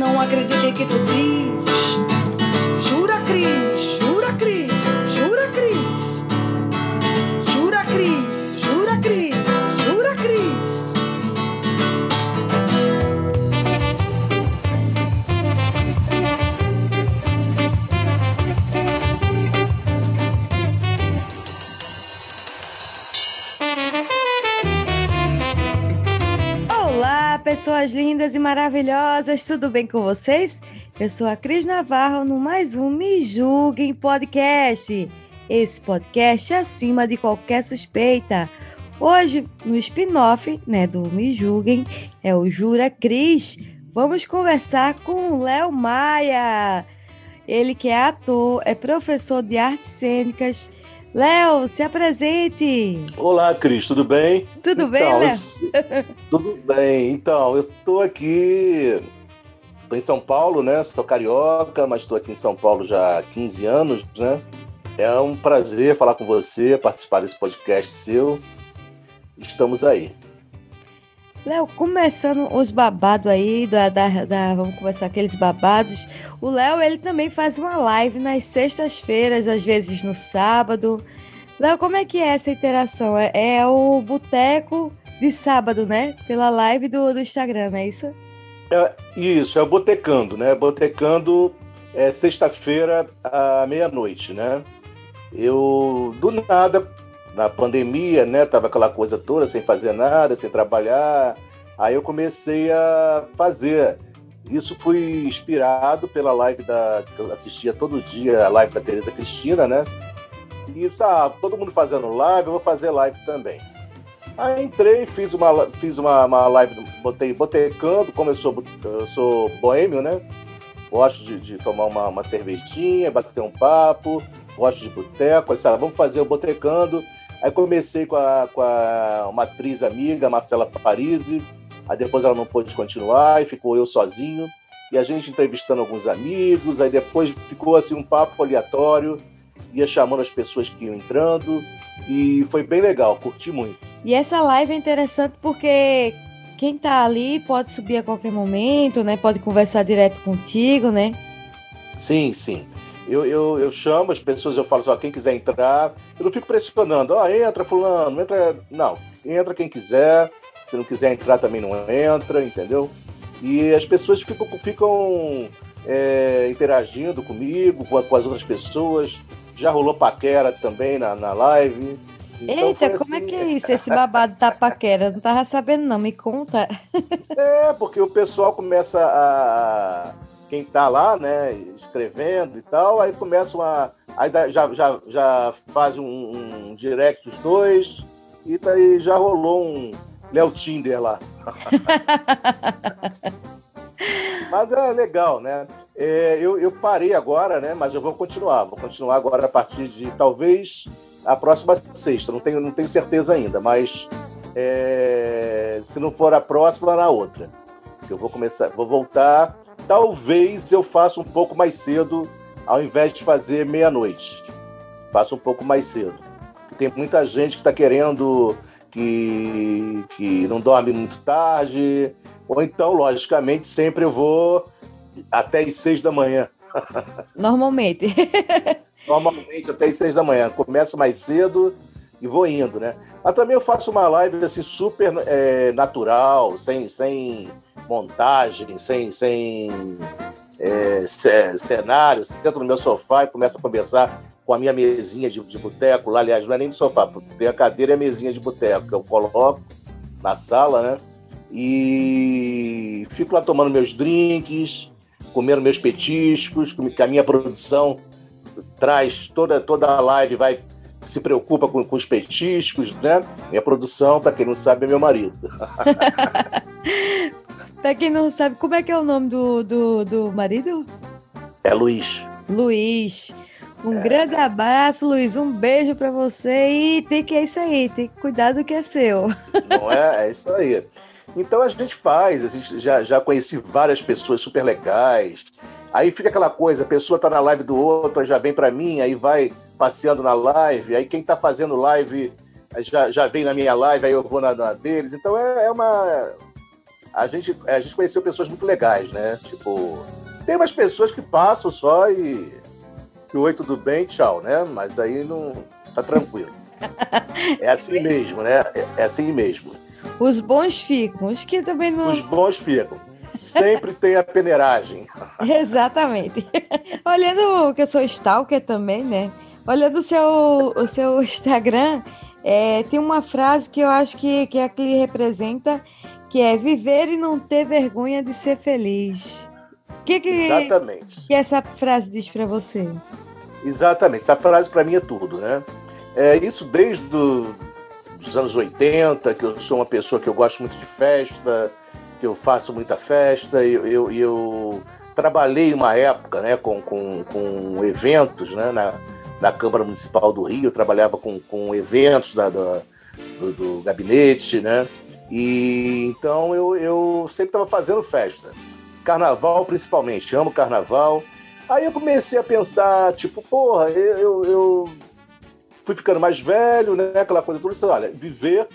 Não acreditei que tu lindas e maravilhosas, tudo bem com vocês? Eu sou a Cris Navarro no mais um Me Julguem Podcast. Esse podcast é acima de qualquer suspeita. Hoje, no spin-off né, do Me Julguem, é o Jura Cris. Vamos conversar com o Léo Maia. Ele que é ator, é professor de artes cênicas. Léo, se apresente. Olá, Cris, tudo bem? Tudo bem, Então, Léo? se- Tudo bem. Então, eu estou aqui. Estou em São Paulo, né? Sou carioca, mas estou aqui em São Paulo já há 15 anos, né? É um prazer falar com você, participar desse podcast seu. Estamos aí. Léo, começando os babados aí, da, da, da- vamos começar aqueles babados. O Léo, ele também faz uma live nas sextas-feiras, às vezes no sábado. Léo, como é que é essa interação? É, é o boteco de sábado, né? Pela live do, do Instagram, é isso? Isso, é o Botecando, né? Botecando é sexta-feira à meia-noite, né? Eu, do nada, na pandemia, né? Tava aquela coisa toda, sem fazer nada, sem trabalhar. Aí eu comecei a fazer. Isso fui inspirado pela live da. que eu assistia todo dia, a live da Tereza Cristina, né? E ah, todo mundo fazendo live, eu vou fazer live também. Aí entrei, fiz uma, fiz uma, uma live, botei botecando, como eu sou, eu sou boêmio, né? Gosto de, de tomar uma, uma cervejinha, bater um papo, gosto de boteco. Sabe, vamos fazer o botecando. Aí comecei com, a, com a, uma atriz amiga, Marcela Parisi. Aí depois ela não pôde continuar e ficou eu sozinho. E a gente entrevistando alguns amigos. Aí depois ficou assim um papo aleatório. Ia chamando as pessoas que iam entrando. E foi bem legal, curti muito. E essa live é interessante porque quem tá ali pode subir a qualquer momento, né? Pode conversar direto contigo, né? Sim, sim. Eu, eu, eu chamo as pessoas, eu falo só, quem quiser entrar, eu não fico pressionando, ó, entra fulano, entra. Não, entra quem quiser, se não quiser entrar também não entra, entendeu? E as pessoas ficam, ficam é, interagindo comigo, com, com as outras pessoas. Já rolou paquera também na, na live. Então Eita, foi como é assim- que é isso? Esse babado da paquera? Não tava sabendo, não. Me conta. É, porque o pessoal começa a. Quem tá lá, né, escrevendo e tal, aí começam a. Aí já, já, já faz um, um direct dos dois, e daí já rolou um Léo Tinder lá. Mas é legal, né? É, eu, eu parei agora, né? Mas eu vou continuar. Vou continuar agora a partir de talvez a próxima sexta. Não tenho, não tenho certeza ainda, mas é, se não for a próxima, na outra. Eu vou começar, vou voltar. Talvez eu faça um pouco mais cedo, ao invés de fazer meia-noite. Faça um pouco mais cedo. Tem muita gente que está querendo que, que não dorme muito tarde. Ou então, logicamente, sempre eu vou até as seis da manhã. Normalmente. Normalmente até as seis da manhã. Começo mais cedo e vou indo, né? Mas também eu faço uma live assim super é, natural, sem, sem montagem, sem, sem é, ce- cenário. Sento no meu sofá e começo a conversar com a minha mesinha de, de boteco. Aliás, não é nem de sofá, tem a cadeira e a mesinha de boteco que eu coloco na sala, né? E fico lá tomando meus drinks, comendo meus petiscos, que a minha produção traz toda, toda a live, vai se preocupa com, com os petiscos, né? Minha produção, para quem não sabe, é meu marido. pra quem não sabe, como é que é o nome do, do, do marido? É Luiz. Luiz. Um grande abraço, Luiz. Um beijo pra você. E tem que é isso aí, tem que cuidar do que é seu. Não é? É isso aí. Então a gente faz, a gente já, já conheci várias pessoas super legais. Aí fica aquela coisa, a pessoa tá na live do outro, já vem para mim, aí vai passeando na live, aí quem tá fazendo live já, já vem na minha live, aí eu vou na, na deles. Então é, é uma. a gente, a gente conheceu pessoas muito legais, né? Tipo, tem umas pessoas que passam só e. Oi, tudo bem, tchau, né? Mas aí não. tá tranquilo. É assim mesmo, né? É, é assim mesmo. Os bons ficam, os que também não. Os bons ficam. Sempre tem a peneiragem. Exatamente. Olhando que eu sou stalker também, né? Olhando o seu, o seu Instagram, é, tem uma frase que eu acho que, que é que representa, que é viver e não ter vergonha de ser feliz. O que, que, Exatamente. que essa frase diz para você? Exatamente. Essa frase para mim é tudo, né? É isso desde do, os anos 80, que eu sou uma pessoa que eu gosto muito de festa, que eu faço muita festa, e eu, eu, eu, trabalhei uma época né, com, com, com eventos né, na, na Câmara Municipal do Rio, trabalhava com, com eventos da, da do, do, gabinete, né? E então eu, eu sempre estava fazendo festa. Carnaval principalmente, amo carnaval. Aí eu comecei a pensar, tipo, porra, eu, eu fui ficando mais velho, né? Aquela coisa toda. Disse, olha, viver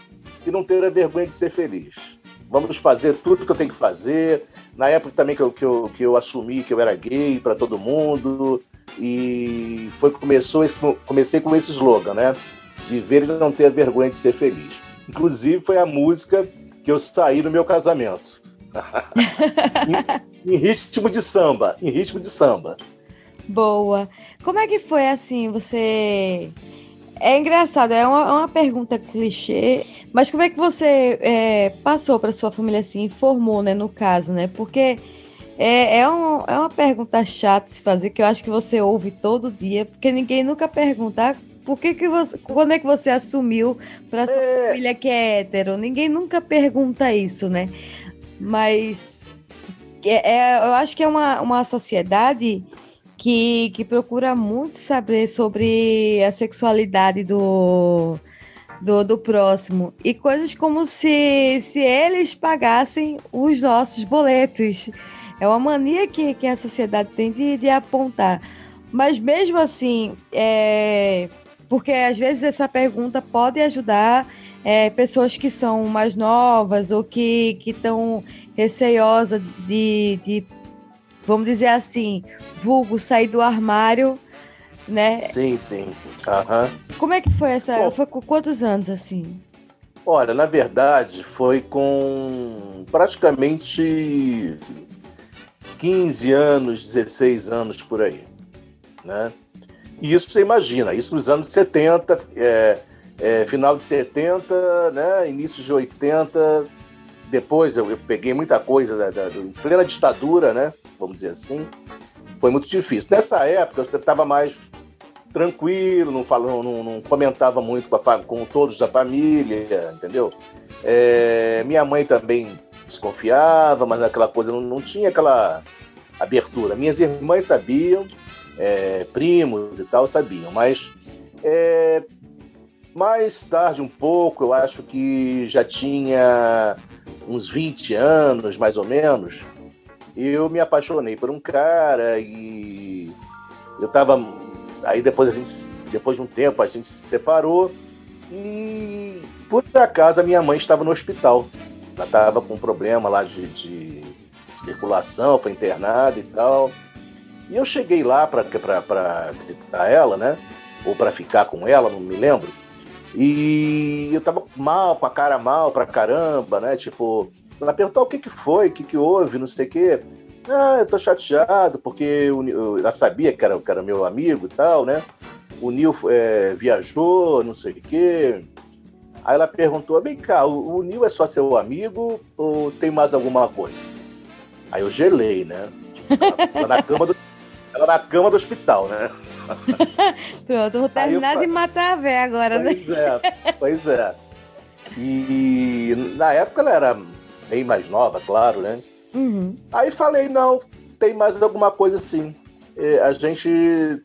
e não ter a vergonha de ser feliz. Vamos fazer tudo que eu tenho que fazer. Na época também que eu, que eu, que eu assumi que eu era gay para todo mundo. E foi começou comecei com esse slogan, né? Viver e não ter vergonha de ser feliz. Inclusive foi a música que eu saí no meu casamento. em, em ritmo de samba, em ritmo de samba. Boa. Como é que foi assim, você é engraçado, é uma, é uma, pergunta clichê, mas como é que você é, passou para sua família assim, informou, né, no caso, né? Porque é, é, um, é uma pergunta chata de se fazer, que eu acho que você ouve todo dia, porque ninguém nunca pergunta ah, por que, que você, quando é que você assumiu para sua é... família que é hétero? Ninguém nunca pergunta isso, né? Mas é, é eu acho que é uma, uma sociedade que, que procura muito saber sobre a sexualidade do, do, do próximo. E coisas como se, se eles pagassem os nossos boletos. É uma mania que, que a sociedade tem de, de apontar. Mas mesmo assim, é, porque às vezes essa pergunta pode ajudar é, pessoas que são mais novas ou que estão receiosas de, de vamos dizer assim, vulgo sair do armário, né? Sim, sim. Uhum. Como é que foi essa? Bom, foi com quantos anos assim? Olha, na verdade, foi com praticamente 15 anos, 16 anos por aí, né? E isso você imagina, isso nos anos 70, é, é, final de 70, né, início de 80, depois eu, eu peguei muita coisa da, da, da, plena ditadura, né? Vamos dizer assim. Foi muito difícil. Nessa época eu estava mais tranquilo, não, falou, não, não comentava muito com, a, com, todos da família, entendeu? É, minha mãe também desconfiava, mas aquela coisa não, não tinha aquela abertura. Minhas irmãs sabiam, é, primos e tal sabiam, mas é, mais tarde um pouco, eu acho que já tinha uns 20 anos, mais ou menos, eu me apaixonei por um cara e eu tava. Aí depois a gente, depois de um tempo, a gente se separou e por acaso a minha mãe estava no hospital. Ela estava com um problema lá de, de circulação, foi internada e tal. E eu cheguei lá para visitar ela, né? Ou para ficar com ela, não me lembro. E eu tava mal, com a cara mal pra caramba, né? Tipo, ela perguntou o que que foi, o que que houve, não sei o quê. Ah, eu tô chateado, porque eu, ela sabia que era, que era meu amigo e tal, né? O Nil é, viajou, não sei o quê. Aí ela perguntou, vem cá, o, o Nil é só seu amigo ou tem mais alguma coisa? Aí eu gelei, né? Tipo, ela, na cama do, ela na cama do hospital, né? Pronto, vou terminar de matar a véia agora, pois né? Pois é, pois é. E na época ela era bem mais nova, claro, né? Uhum. Aí falei, não, tem mais alguma coisa assim. a gente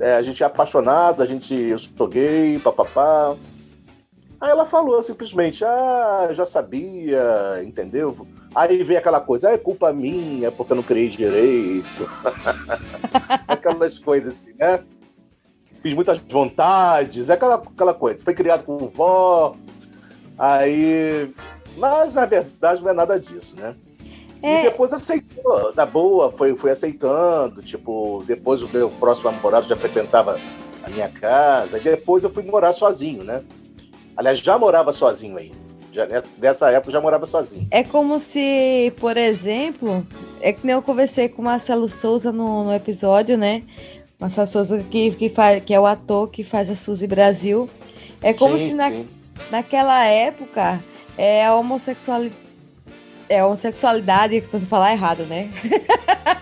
é, a gente é apaixonado, a gente, eu sou gay, papapá. Aí ela falou simplesmente, ah, já sabia, entendeu? Aí vem aquela coisa, ah, é culpa minha porque eu não criei direito. Aquelas coisas assim, né? Fiz muitas vontades, é aquela, aquela coisa. Foi criado com vó, aí. Mas na verdade não é nada disso, né? É... E depois aceitou, na boa, foi, foi aceitando. Tipo, depois o meu próximo namorado já frequentava a minha casa. E depois eu fui morar sozinho, né? Aliás, já morava sozinho aí. Já, nessa, época já morava sozinho. É como se, por exemplo, é que nem eu conversei com o Marcelo Souza no, no episódio, né? Marcelo Souza, que, que, faz, que é o ator que faz a Suzy Brasil. É como sim, se na, naquela época é, a homossexualidade. É a homossexualidade, quando falar errado, né?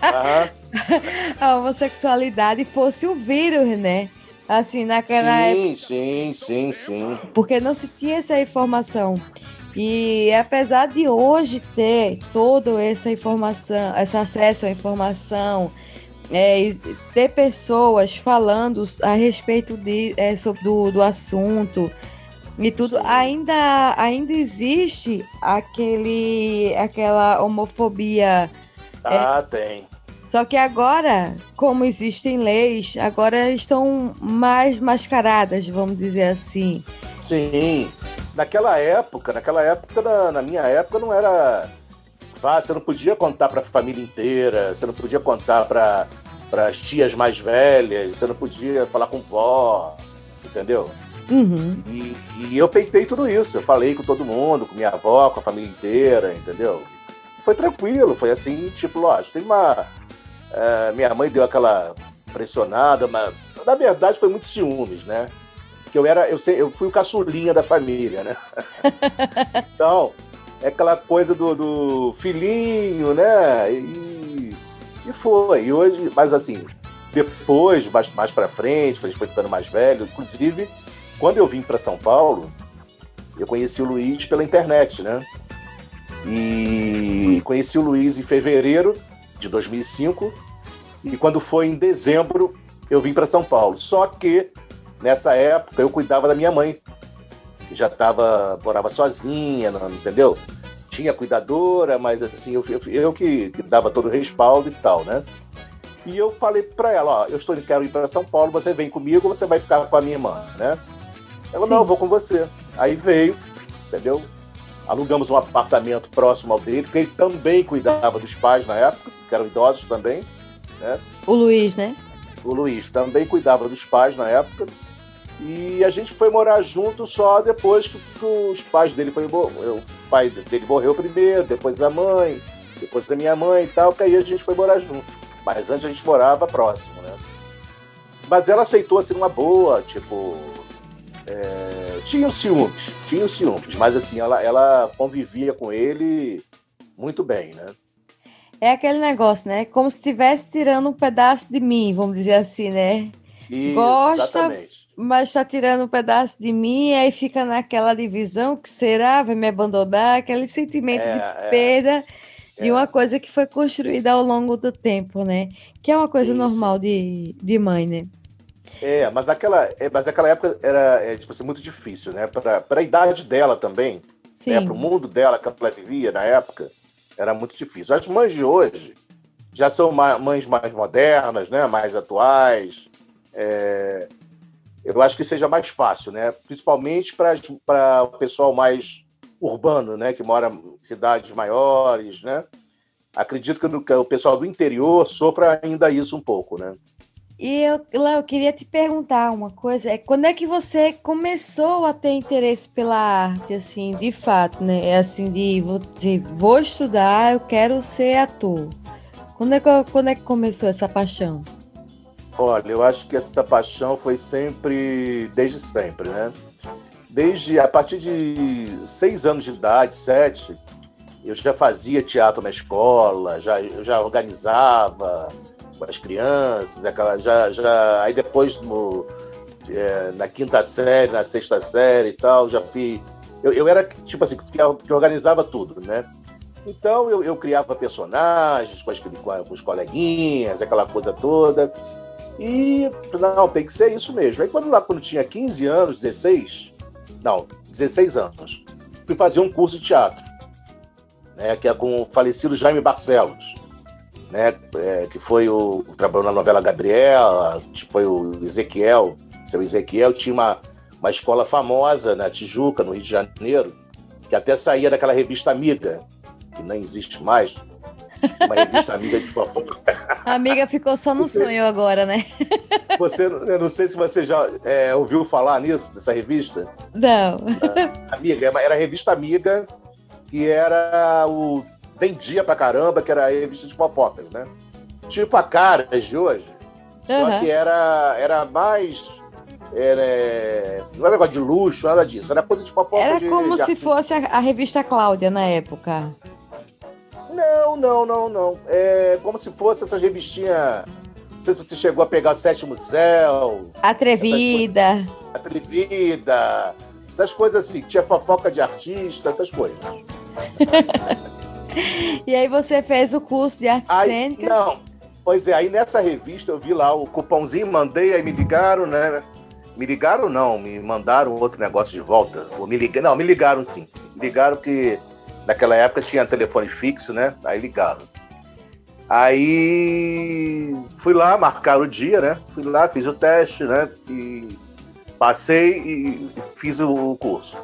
a homossexualidade fosse o vírus, né? Assim, naquela sim, época. Sim, sim, sim. Porque não se tinha essa informação. E apesar de hoje ter toda essa informação, esse acesso à informação, é, ter pessoas falando a respeito de, é, sobre, do, do assunto e tudo, ainda, ainda existe aquele, aquela homofobia. É, ah, é, tem. Só que agora, como existem leis, agora estão mais mascaradas, vamos dizer assim. Sim. Naquela época, naquela época, na, na minha época, não era fácil. Você não podia contar para a família inteira, você não podia contar para as tias mais velhas, você não podia falar com vó, entendeu? Uhum. E, e, eu peitei tudo isso. Eu falei com todo mundo, com minha avó, com a família inteira, entendeu? Foi tranquilo, foi assim, tipo, lógico, tem uma é, minha mãe deu aquela pressionada, mas na verdade foi muito ciúmes, né? Que eu era, eu, sei, eu fui o caçulinha da família, né? então, é aquela coisa do, do filhinho, né? E, e foi. E hoje, mas assim, depois, mais, mais para frente, quando a gente foi ficando mais velho, inclusive, quando eu vim para São Paulo, eu conheci o Luiz pela internet, né? E conheci o Luiz em fevereiro de 2005. E quando foi em dezembro, eu vim para São Paulo. Só que nessa época eu cuidava da minha mãe, que já estava morava sozinha, não, entendeu? Tinha cuidadora, mas assim, eu, eu, eu que, que, dava todo o respaldo e tal, né? E eu falei para ela, ó, eu estou quero ir para São Paulo, você vem comigo ou você vai ficar com a minha irmã, né? Ela, Sim. não, eu vou com você. Aí veio, entendeu? Alugamos um apartamento próximo ao dele, porque ele também cuidava dos pais na época, que eram idosos também. Né? O Luiz, né? O Luiz também cuidava dos pais na época. E a gente foi morar junto só depois que, que os pais dele foi O pai dele morreu primeiro, depois a mãe, depois a minha mãe e tal, que aí a gente foi morar junto. Mas antes a gente morava próximo, né? Mas ela aceitou assim uma boa, tipo, é, tinha os ciúmes, tinha os ciúmes, mas assim, ela, ela convivia com ele muito bem, né? É aquele negócio, né? Como se estivesse tirando um pedaço de mim, vamos dizer assim, né? Isso, Gosta, exatamente. mas está tirando um pedaço de mim, aí fica naquela divisão que será, vai me abandonar, aquele sentimento é, de é. perda é, de uma coisa que foi construída ao longo do tempo, né? Que é uma coisa Isso. normal de, de mãe, né? É, mas aquela, é, mas aquela época era é, tipo assim, muito difícil, né? Para a idade dela também, né? para o mundo dela que ela vivia na época, era muito difícil. As mães de hoje já são mães mais modernas, né? Mais atuais. É, eu acho que seja mais fácil, né? Principalmente para o pessoal mais urbano, né? Que mora em cidades maiores, né? Acredito que, que o pessoal do interior sofra ainda isso um pouco, né? E eu, Léo, eu queria te perguntar uma coisa. É quando é que você começou a ter interesse pela arte, assim, de fato, né? É assim, de vou dizer, vou estudar, eu quero ser ator. Quando é que, quando é que começou essa paixão? Olha, eu acho que essa paixão foi sempre, desde sempre, né? Desde a partir de seis anos de idade, sete, eu já fazia teatro na escola, já, eu já organizava as crianças, aquela, já, já, aí depois no, é, na quinta série, na sexta série e tal, já fui. Eu, eu era tipo assim, que, organizava tudo, né? Então eu, eu criava personagens com, as, com os coleguinhas, aquela coisa toda. E não, tem que ser isso mesmo. Aí quando lá quando tinha 15 anos, 16, não, 16 anos, fui fazer um curso de teatro, né, que é com o falecido Jaime Barcelos né, é, que foi o, trabalhou na novela Gabriela, foi o Ezequiel, seu Ezequiel tinha uma, uma escola famosa na Tijuca, no Rio de Janeiro, que até saía daquela revista Amiga, que não existe mais, Uma revista amiga de fofoca. A amiga ficou só no sonho se... agora, né? Você, eu não sei se você já é, ouviu falar nisso, dessa revista. Não. Ah, amiga, era a revista Amiga, que era o. Vendia pra caramba, que era a revista de fofocas, né? Tipo a Caras de hoje. Uhum. Só que era, era mais era, não era negócio de luxo, nada disso. Era coisa de fofoca. Era de, como de se fosse a, a, revista Cláudia na época. Não, não, não, não. É como se fosse essas revistinhas. Não sei se você chegou a pegar Sétimo Céu. Atrevida. Atrevida. Essas coisas assim. Tinha fofoca de artista, essas coisas. e aí você fez o curso de artes aí, cênicas? Não. Pois é, aí nessa revista eu vi lá o cupomzinho, mandei, aí me ligaram, né? Me ligaram não, me mandaram outro negócio de volta. Ou me ligaram, não, me ligaram sim. Me ligaram que naquela época tinha telefone fixo, né? Aí ligaram. Aí fui lá, marcaram o dia, né? Fui lá, fiz o teste, né? E passei e fiz o curso.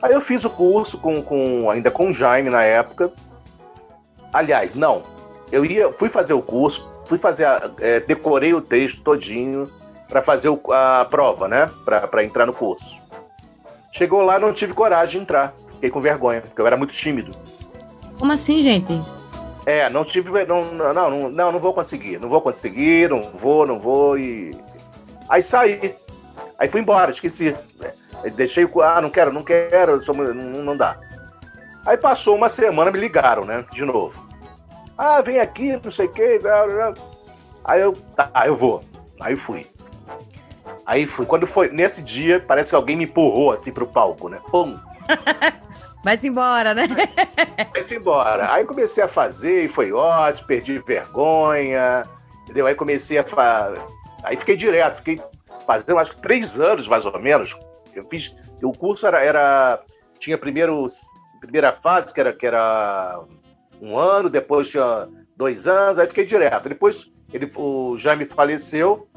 Aí eu fiz o curso com, com ainda com o Jaime na época. Aliás, não. Eu ia, fui fazer o curso, fui fazer, a, é, decorei o texto todinho, para fazer o, a prova, né? Para entrar no curso. Chegou lá, não tive coragem de entrar. Fiquei com vergonha, porque eu era muito tímido. Como assim, gente? É, não tive. Não, não, não, não, não vou conseguir. Não vou conseguir, não vou, não vou. E. Aí saí. Aí fui embora, esqueci. Deixei o. Ah, não quero, não quero, não, não dá. Aí passou uma semana, me ligaram, né? De novo. Ah, vem aqui, não sei o quê. Aí eu. Tá, eu vou. Aí fui. Aí fui. Quando foi nesse dia, parece que alguém me empurrou assim pro palco, né? Pum! Vai-se embora, né? Vai-se embora. Aí comecei a fazer e foi ótimo, perdi vergonha, entendeu? Aí comecei a. Fa... Aí fiquei direto, fiquei fazendo acho que três anos mais ou menos. Eu fiz. O curso era. era... Tinha primeiro, primeira fase, que era, que era um ano, depois tinha dois anos, aí fiquei direto. Depois ele, o Jaime faleceu,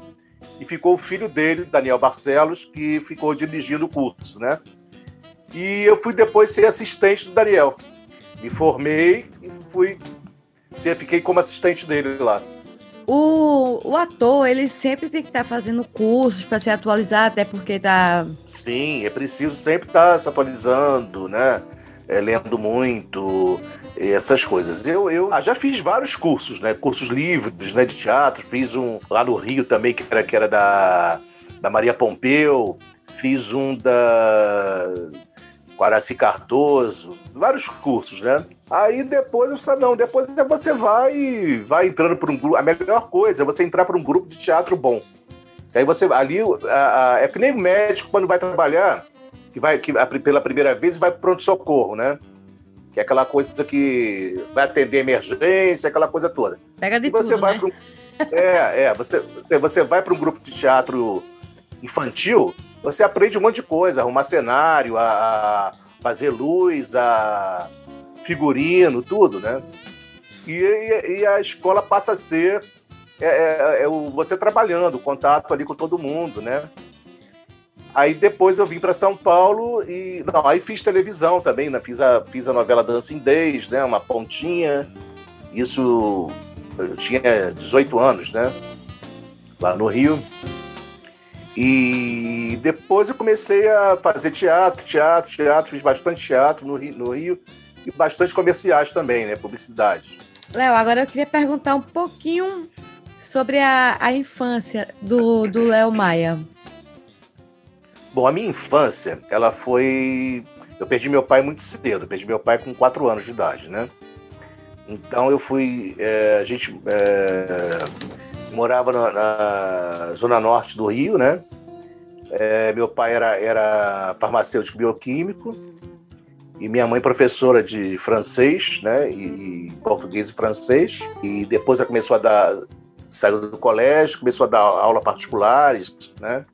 e ficou o filho dele, Daniel Barcelos, que ficou dirigindo o curso, né? E eu fui depois ser assistente do Daniel. Me formei e fui, fiquei como assistente dele lá. O, o ator, ele sempre tem que estar tá fazendo cursos para se atualizar, até porque tá. Sim, é preciso sempre estar tá se atualizando, né? É, lendo muito, essas coisas. Eu, eu ah, já fiz vários cursos, né? Cursos livres, né? De teatro. Fiz um lá no Rio também, que era, que era da, da Maria Pompeu. Fiz um da Quaraci Cardoso. Vários cursos, né? Aí depois eu falei, não, depois você vai vai entrando para um grupo. A melhor coisa é você entrar para um grupo de teatro bom. Aí você ali a, a, é que nem médico quando vai trabalhar, que vai que pela primeira vez vai pronto socorro, né? que é aquela coisa que vai atender emergência, aquela coisa toda. Pega de e você tudo, vai né? Um... É, é, você, você, você vai para um grupo de teatro infantil, você aprende um monte de coisa, arrumar cenário, a, a fazer luz, a figurino, tudo, né? E, e, e a escola passa a ser é, é, é, você trabalhando, o contato ali com todo mundo, né? Aí depois eu vim para São Paulo e. Não, aí fiz televisão também, né? Fiz a, fiz a novela Dancing Days, né? Uma pontinha. Isso. Eu tinha 18 anos, né? Lá no Rio. E depois eu comecei a fazer teatro, teatro, teatro, fiz bastante teatro no Rio, no Rio e bastante comerciais também, né? Publicidade. Léo, agora eu queria perguntar um pouquinho sobre a, a infância do, do Léo Maia. Bom, a minha infância, ela foi. Eu perdi meu pai muito cedo, perdi meu pai com 4 anos de idade, né? Então eu fui. É, a gente é, morava na, na, zona norte do Rio, né? É, meu pai era, era farmacêutico bioquímico e minha mãe professora de francês, né? E, e português e francês. E depois ela começou a dar. Saiu do colégio, começou a dar aula particulares, né?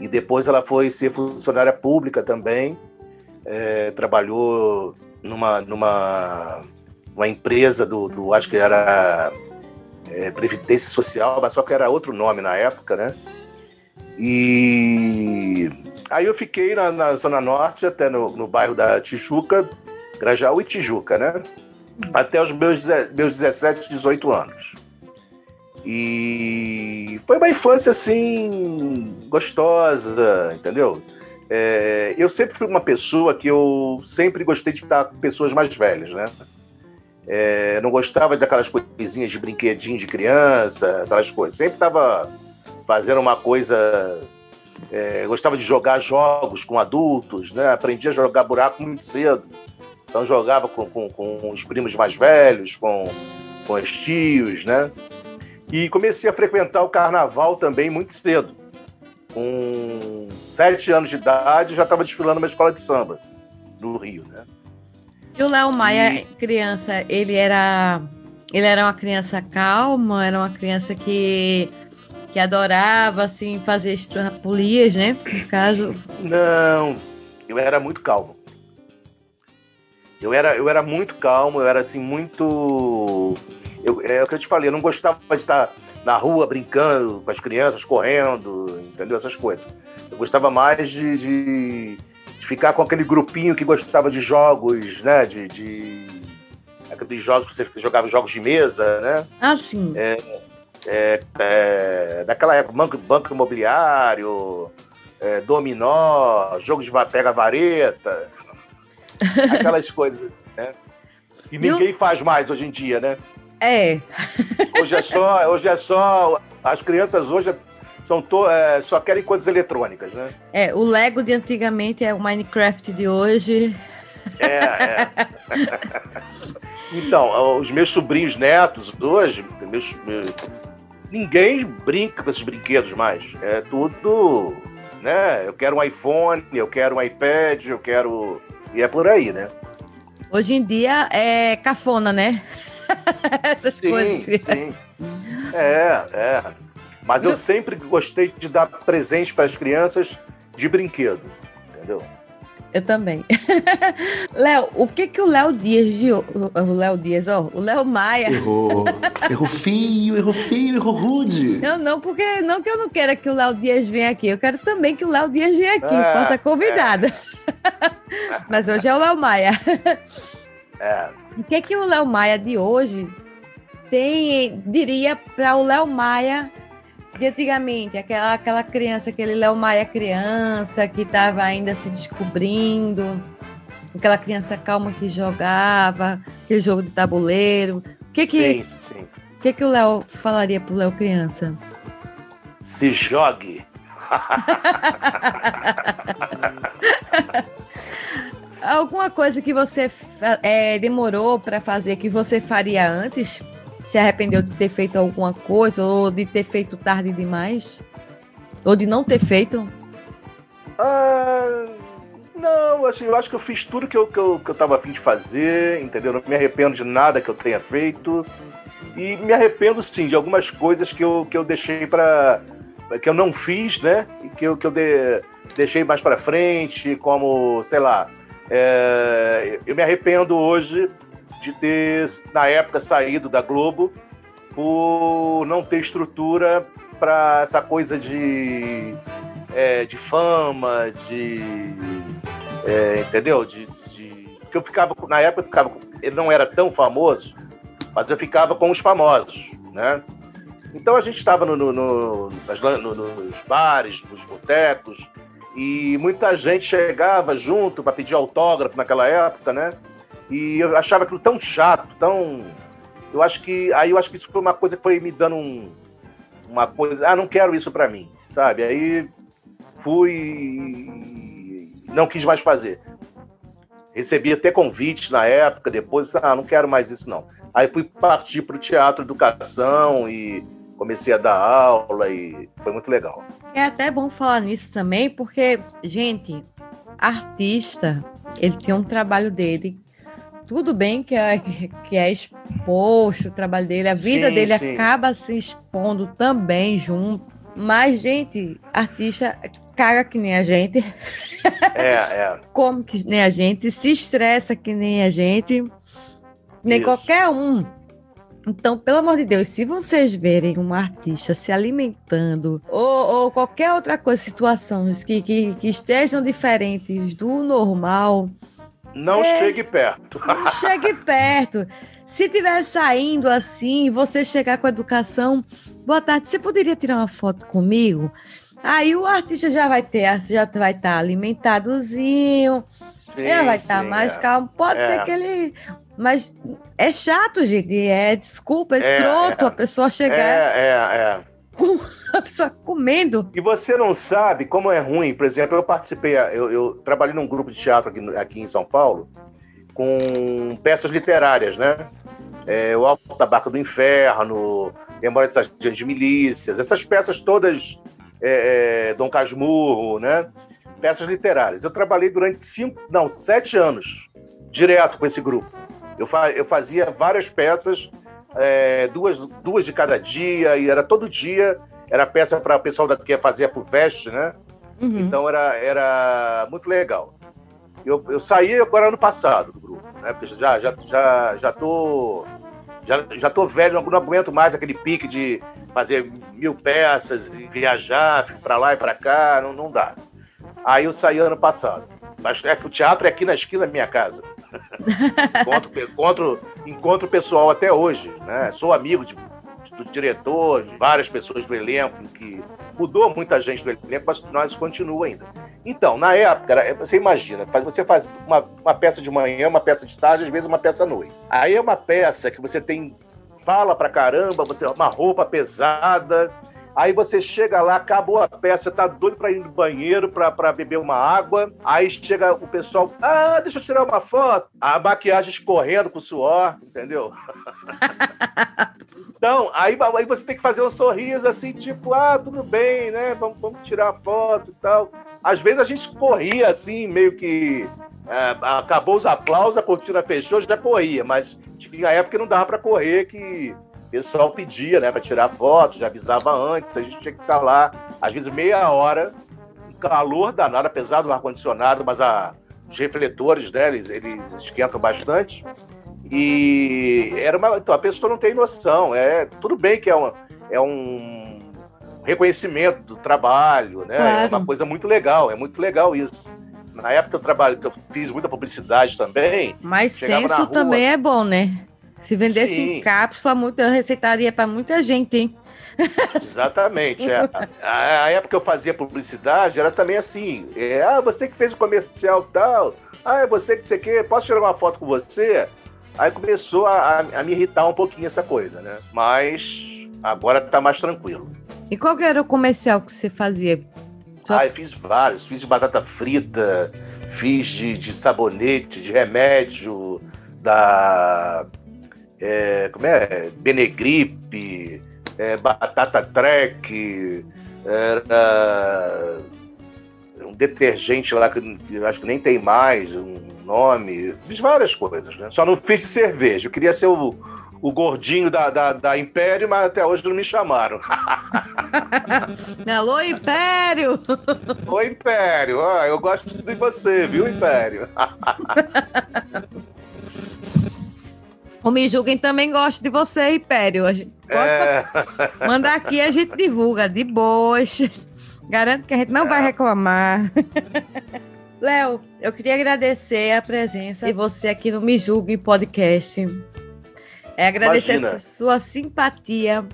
E depois ela foi ser funcionária pública também. É, trabalhou numa, numa uma empresa do, do acho que era é, Previdência Social, mas só que era outro nome na época, né? E aí eu fiquei na, na Zona Norte, até no, no bairro da Tijuca, Grajaú e Tijuca, né? até os meus, meus 17, 18 anos. E foi uma infância assim gostosa, entendeu? É, eu sempre fui uma pessoa que eu sempre gostei de estar com pessoas mais velhas, né? É, não gostava daquelas coisinhas de brinquedinho de criança, aquelas coisas. Sempre estava fazendo uma coisa. É, gostava de jogar jogos com adultos, né? Aprendi a jogar buraco muito cedo. Então jogava com, com, com os primos mais velhos, com, com os tios, né? E comecei a frequentar o carnaval também muito cedo. Com sete anos de idade, já estava desfilando uma escola de samba no Rio, né? E o Léo Maia, e... criança, ele era ele era uma criança calma, era uma criança que que adorava assim fazer extrapolias, né? No caso. Não, eu era muito calmo. Eu era, eu era muito calmo, eu era assim muito eu, é o que eu te falei, eu não gostava de estar na rua brincando com as crianças, correndo, entendeu? Essas coisas. Eu gostava mais de, de, de ficar com aquele grupinho que gostava de jogos, né? De, de aqueles jogos que você jogava jogos de mesa, né? Ah, sim. É, é, é, daquela época, banco, banco imobiliário, é, dominó, jogo de pega vareta, aquelas coisas, né? Que ninguém faz mais hoje em dia, né? É. Hoje é só, hoje é só as crianças hoje são to, é, só querem coisas eletrônicas, né? É, o Lego de antigamente é o Minecraft de hoje. É, é. então, os meus sobrinhos netos hoje, meus, meus, ninguém brinca com esses brinquedos mais. É tudo, né? Eu quero um iPhone, eu quero um iPad, eu quero e é por aí, né? Hoje em dia é cafona, né? Essas sim, coisas. Sim. É, é. Mas eu sempre gostei de dar presente para as crianças de brinquedo, entendeu? Eu também. Léo, o que que o Léo Dias de o Léo Dias, ó, o Léo Maia. Errou. errou feio, errou feio, errou rude. Não, não, porque não que eu não queira que o Léo Dias venha aqui, eu quero também que o Léo Dias venha aqui, é, porta convidada. É. Mas hoje é o Léo Maia. É. O que que o Léo Maia de hoje tem, diria para o Léo Maia de antigamente, aquela, aquela criança, aquele Léo Maia criança que estava ainda se descobrindo, aquela criança calma que jogava, aquele jogo de tabuleiro. O que que, sim, sim. O que, que o Léo falaria para o Léo criança? Se jogue. Alguma coisa que você é, demorou para fazer que você faria antes? Se arrependeu de ter feito alguma coisa ou de ter feito tarde demais? Ou de não ter feito? Ah, não, assim, eu acho que eu fiz tudo que eu, que eu, que eu tava afim de fazer, entendeu? Não me arrependo de nada que eu tenha feito. E me arrependo, sim, de algumas coisas que eu, que eu deixei para que eu não fiz, né? Que eu, que eu de, deixei mais para frente, como, sei lá, é, eu me arrependo hoje de ter, na época, saído da Globo por não ter estrutura para essa coisa de, é, de fama, de. É, entendeu? De, de, eu ficava, na época, eu ficava, ele não era tão famoso, mas eu ficava com os famosos, né? Então a gente estava no, no, no, nos bares, nos botecos, e muita gente chegava junto para pedir autógrafo naquela época, né? E eu achava aquilo tão chato, tão. Eu acho que. Aí eu acho que isso foi uma coisa que foi me dando um, uma coisa. Ah, não quero isso para mim, sabe? Aí fui. Não quis mais fazer. Recebi até convites na época, depois, ah, não quero mais isso não. Aí fui partir para o teatro educação e comecei a dar aula e foi muito legal. É até bom falar nisso também, porque, gente, artista, ele tem um trabalho dele. Tudo bem que é, que é exposto o trabalho dele, a vida sim, dele sim. acaba se expondo também junto. Mas, gente, artista caga que nem a gente. É, é. Come que nem a gente, se estressa que nem a gente. Nem Isso. qualquer um então, pelo amor de Deus, se vocês verem um artista se alimentando ou, ou qualquer outra coisa, situações que, que, que estejam diferentes do normal, Não Beijo. chegue perto. Não chegue perto. Se tiver saindo assim, você chegar com a educação, boa tarde, você poderia tirar uma foto comigo? Aí o artista já vai ter, já vai estar alimentadozinho, já vai estar sim, mais é. calmo. Pode É. ser que ele. Mas é chato, gente. É desculpa, é escroto é. a pessoa É, chegar, é, é. a pessoa comendo. E você não sabe como é ruim. Por exemplo, eu participei, eu, eu trabalhei num grupo de teatro aqui, aqui em São Paulo com peças literárias, né? É, o Alto da Barca do Inferno, Memórias Dias de Milícias, essas peças todas, é, é, Dom Casmurro, né? Peças literárias. Eu trabalhei durante cinco, não, sete anos, direto com esse grupo. Eu, fa- eu fazia várias peças, é, duas, duas de cada dia, e era todo dia era peça para o pessoal da, que fazia Fest, né? Uhum. Então era, era muito legal. Eu, eu saí agora ano passado do grupo, né? Porque já, já, já, já tô. Já, já tô velho, não, não aguento mais aquele pique de fazer mil peças e viajar para lá e para cá, não, não dá. Aí eu saí ano passado. Mas é que o teatro é aqui na esquina da minha casa. Encontro, encontro, encontro pessoal até hoje, né? Sou amigo de, do diretor, de várias pessoas do elenco, que mudou muita gente do elenco, mas nós continua ainda. Então, na época, você imagina, você faz uma, uma peça de manhã, uma peça de tarde, às vezes uma peça à noite. Aí é uma peça que você tem fala pra caramba, você uma roupa pesada, Aí você chega lá, acabou a peça, tá doido pra ir no banheiro pra beber uma água. Aí chega o pessoal, ah, deixa eu tirar uma foto. A maquiagem escorrendo com suor, entendeu? Então, aí, aí você tem que fazer um sorriso assim, tipo, ah, tudo bem, né? Vamos, vamos tirar foto e tal. Às vezes a gente corria assim, meio que. é, acabou os aplausos, a cortina fechou, já corria, mas tinha época que não dava pra correr, que o pessoal pedia, né, pra tirar foto, já avisava antes, a gente tinha que ficar lá, às vezes meia hora, um calor danado, apesar do ar-condicionado, mas a, os refletores, né, eles, eles esquentam bastante. E era uma. Então, a pessoa não tem noção. É, tudo bem que é um, é um reconhecimento do trabalho, né? É Claro. uma coisa muito legal, é muito legal isso. Na época eu trabalho, eu fiz muita publicidade também. Mas senso rua- também é bom, né? Se vendesse Sim. em cápsula, muito, eu receitaria para muita gente, hein? Exatamente. é. A, a época que eu fazia publicidade era também assim. É, ah, você que fez o comercial tal. Ah, é você que você quer, posso tirar uma foto com você? Aí começou a, a- a me irritar um pouquinho essa coisa, né? Mas agora tá mais tranquilo. E qual que era o comercial que você fazia? Só- Ah, eu fiz vários. Fiz de batata frita, fiz de, de sabonete, de remédio, da. É, como é? Benegripe, é, batata trek, era um detergente lá que acho que nem tem mais um nome. Fiz várias coisas, né? Só não fiz cerveja. Eu queria ser o, o gordinho da, da, da Império, mas até hoje não me chamaram. Alô, Império! Ô, Império, ó, eu gosto de você, viu, Império? O Me Julguem também gosta de você, Império. A gente pode É, mandar aqui, a gente divulga de boas. Garanto que a gente não vai reclamar. Léo, eu queria agradecer a presença de você aqui no Me Julguem Podcast. É agradecer Imagina. essa sua simpatia,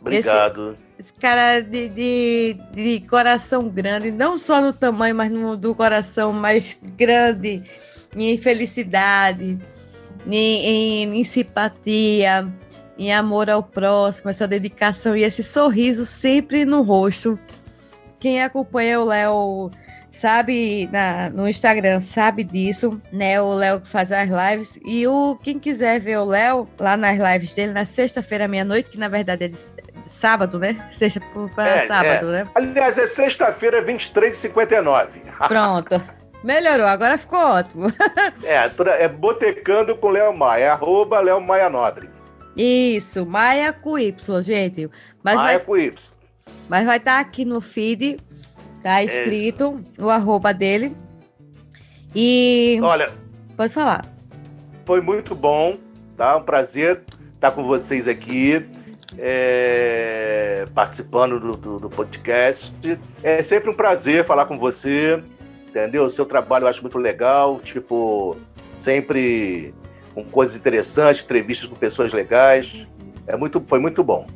obrigado. esse cara de, de, de coração grande, não só no tamanho, mas no, do coração mais grande, em felicidade, em, em, em simpatia, em amor ao próximo, essa dedicação e esse sorriso sempre no rosto. Quem acompanha o Léo sabe na, no Instagram sabe disso, né? O Léo que faz as lives e o quem quiser ver o Léo lá nas lives dele na sexta-feira meia-noite, que na verdade é de, sábado, né? Sexta para É, sábado, né? Aliás, é sexta-feira, 23h59. Pronto. Melhorou, agora ficou ótimo. É, é Botecando com Léo Maia, é arroba Léo Maia Nobre. Isso, Maia com Y, gente. Mas Maia vai com Y. Mas vai estar aqui no feed, tá escrito o arroba dele. E Olha, pode falar. foi muito bom, tá? Um prazer estar com vocês aqui, é, participando do, do- do podcast. É sempre um prazer falar com você. Entendeu? O seu trabalho eu acho muito legal, tipo, sempre com coisas interessantes, entrevistas com pessoas legais. É muito, foi muito bom.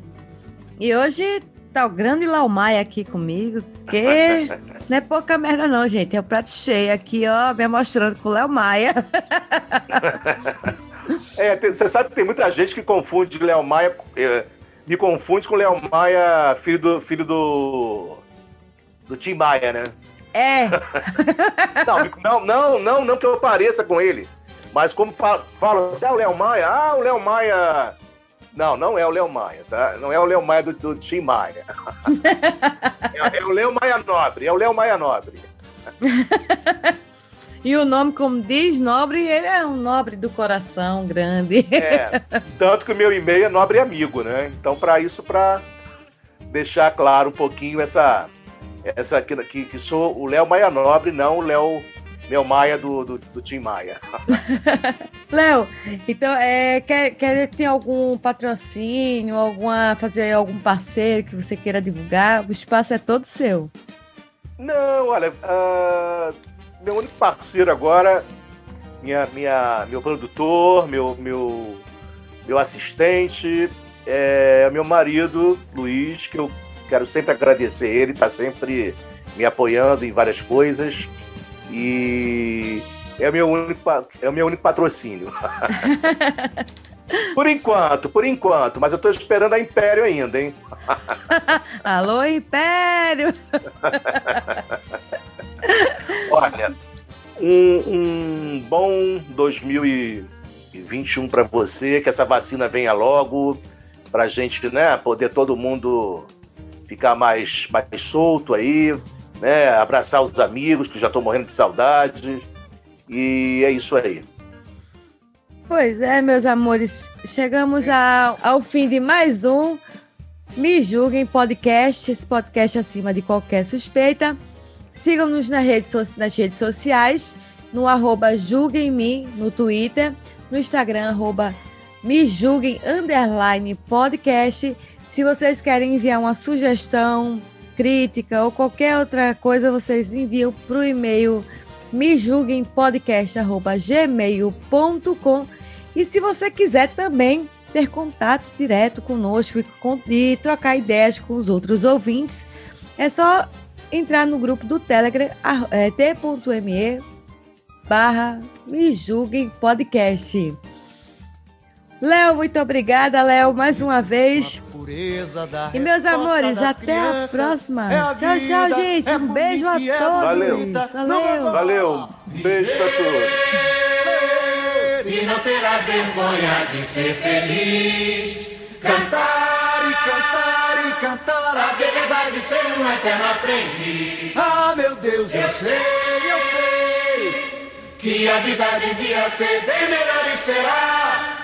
E hoje tá o grande Laumai aqui comigo, que não é pouca merda não, gente. É o prato cheio aqui, ó, me mostrando com o Léo Maia. é, tem, você sabe que tem muita gente que confunde Léo Maia, é, me confunde com Léo Maia, filho do, filho do, do Tim Maia, né? É. não, não, não, não, não que eu pareça com ele. Mas como falam, fala, assim, ah, o Léo Maia, ah, o Léo Maia não, não é o Léo Maia, tá? Não é o Léo Maia do, do Tim Maia. é, é, o Léo Maia Nobre, é o Léo Maia Nobre. e o nome, como diz, nobre, ele é um nobre do coração grande. é, tanto que o meu e-mail é nobre amigo, né? Então, para isso, para deixar claro um pouquinho essa, essa que, que sou o Léo Maia Nobre, não o Léo meu Maia do, do, do Tim Maia. Léo, então, é, quer, quer ter algum patrocínio, alguma, fazer algum parceiro que você queira divulgar? O espaço é todo seu. Não, olha, uh, meu único parceiro agora, minha, minha, meu produtor, meu, meu, meu assistente, é meu marido, Luiz, que eu quero sempre agradecer ele, está sempre me apoiando em várias coisas. E é o meu único, é o meu único patrocínio. por enquanto, por enquanto. Mas eu estou esperando a Império ainda, hein? Alô, Império! Olha, um, um bom 2021 para você, que essa vacina venha logo, para a gente né, poder todo mundo ficar mais, mais solto aí, né? Abraçar os amigos que já estão morrendo de saudade. E é isso aí. Pois é, meus amores, chegamos ao, ao fim de mais um Me Julguem Podcast, esse podcast acima de qualquer suspeita. Sigam-nos nas redes, nas redes sociais, no arroba julguem-me no Twitter, no Instagram, arroba me julguem, underline podcast. Se vocês querem enviar uma sugestão, crítica ou qualquer outra coisa, vocês enviam para o e-mail me e se você quiser também ter contato direto conosco e, e trocar ideias com os outros ouvintes, é só entrar no grupo do Telegram é, t.me barra me julguem podcast. Léo, muito obrigada, Léo, mais uma vez. E meus amores, até a próxima. É a tchau, tchau, gente. É um beijo a é todos. Valeu. Valeu. Valeu. Beijo pra todos. E não terá vergonha de ser feliz. Cantar e cantar e cantar. A beleza de ser um eterno aprendiz. Ah, meu Deus, eu sei, eu sei. Que a vida devia ser bem melhor e será.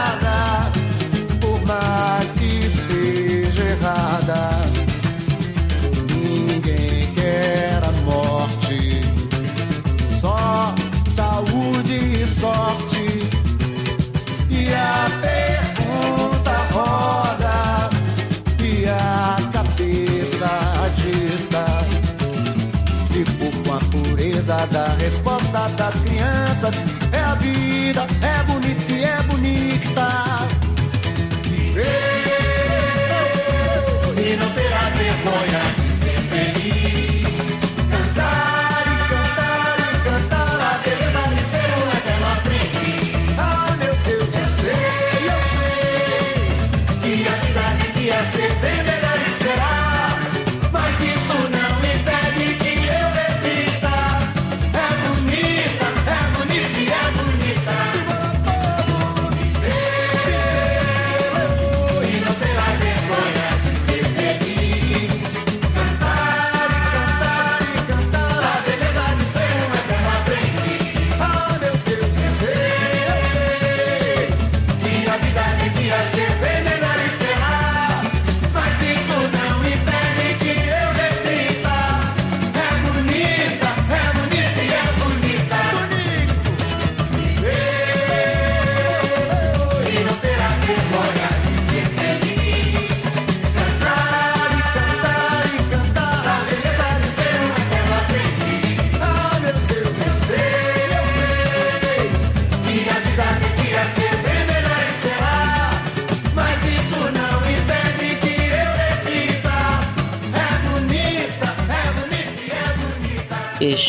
dessas. É a vida, é bonita e é bonita. Viver e não terá vergonha.